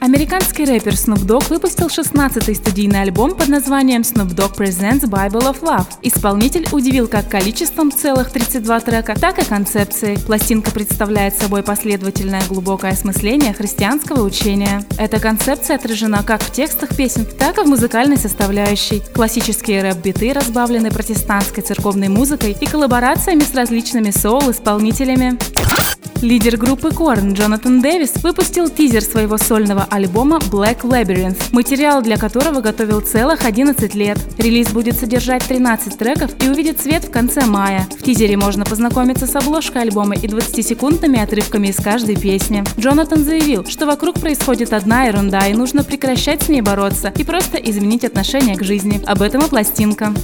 Американский рэпер Snoop Dogg выпустил 16-й студийный альбом под названием Snoop Dogg Presents Bible of Love. Исполнитель удивил как количеством целых 32 трека, так и концепцией. Пластинка представляет собой последовательное глубокое осмысление христианского учения. Эта концепция отражена как в текстах песен, так и в музыкальной составляющей. Классические рэп-биты разбавлены протестантской церковной музыкой и коллаборациями с различными соул-исполнителями. Лидер группы Korn Джонатан Дэвис выпустил тизер своего сольного альбома Black Labyrinth, материал для которого готовил целых 11 лет. Релиз будет содержать 13 треков и увидит свет в конце мая. В тизере можно познакомиться с обложкой альбома и 20-секундными отрывками из каждой песни. Джонатан заявил, что вокруг происходит одна ерунда и нужно прекращать с ней бороться и просто изменить отношение к жизни. Об этом и пластинка.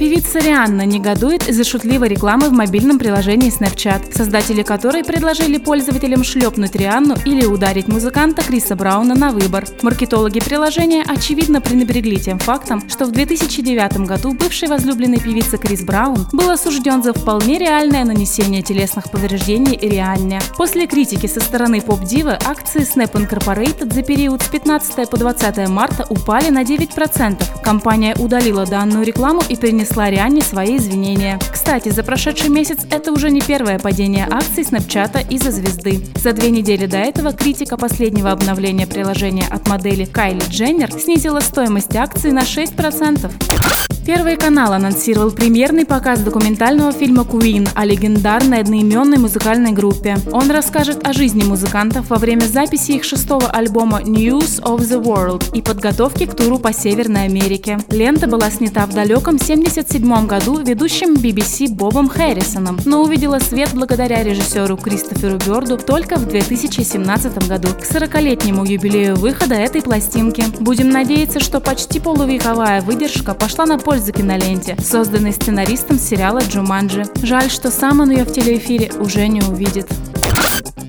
Певица Рианна негодует из-за шутливой рекламы в мобильном приложении Snapchat, создатели которой предложили пользователям шлепнуть Рианну или ударить музыканта Криса Брауна на выбор. Маркетологи приложения очевидно пренебрегли тем фактом, что в 2009 году бывший возлюбленный певицы Крис Браун был осужден за вполне реальное нанесение телесных повреждений Рианне. После критики со стороны поп-дивы акции Snap Incorporated за период с 15 по 20 марта упали на 9%. Компания удалила данную рекламу и перенесла принесла Рианне свои извинения. Кстати, за прошедший месяц это уже не первое падение акций Снапчата из-за звезды. За две недели до этого критика последнего обновления приложения от модели Кайли Дженнер снизила стоимость акций на 6%. Первый канал анонсировал премьерный показ документального фильма Queen о легендарной одноименной музыкальной группе. Он расскажет о жизни музыкантов во время записи их шестого альбома News of the World и подготовки к туру по Северной Америке. Лента была снята в далеком 1977 году ведущим BBC Бобом Хэррисоном, но увидела свет благодаря режиссеру Кристоферу Бёрду только в 2017 году, к 40-летнему юбилею выхода этой пластинки. Будем надеяться, что почти полувековая выдержка пошла на пользу пользы киноленте, созданной сценаристом сериала «Джуманджи». Жаль, что сам он ее в телеэфире уже не увидит.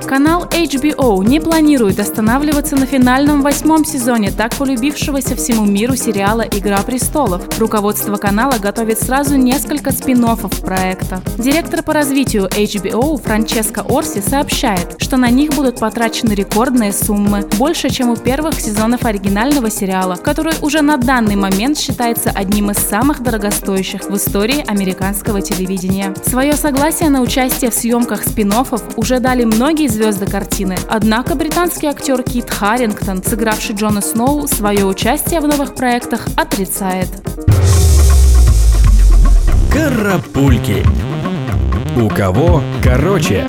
Канал HBO не планирует останавливаться на финальном восьмом сезоне так полюбившегося всему миру сериала «Игра престолов». Руководство канала готовит сразу несколько спин проекта. Директор по развитию HBO Франческо Орси сообщает, что на них будут потрачены рекордные суммы, больше, чем у первых сезонов оригинального сериала, который уже на данный момент считается одним из самых дорогостоящих в истории американского телевидения. Свое согласие на участие в съемках спин уже дали многие звезды картины. Однако британский актер Кит Харрингтон, сыгравший Джона Сноу, свое участие в новых проектах отрицает. Карапульки. У кого короче?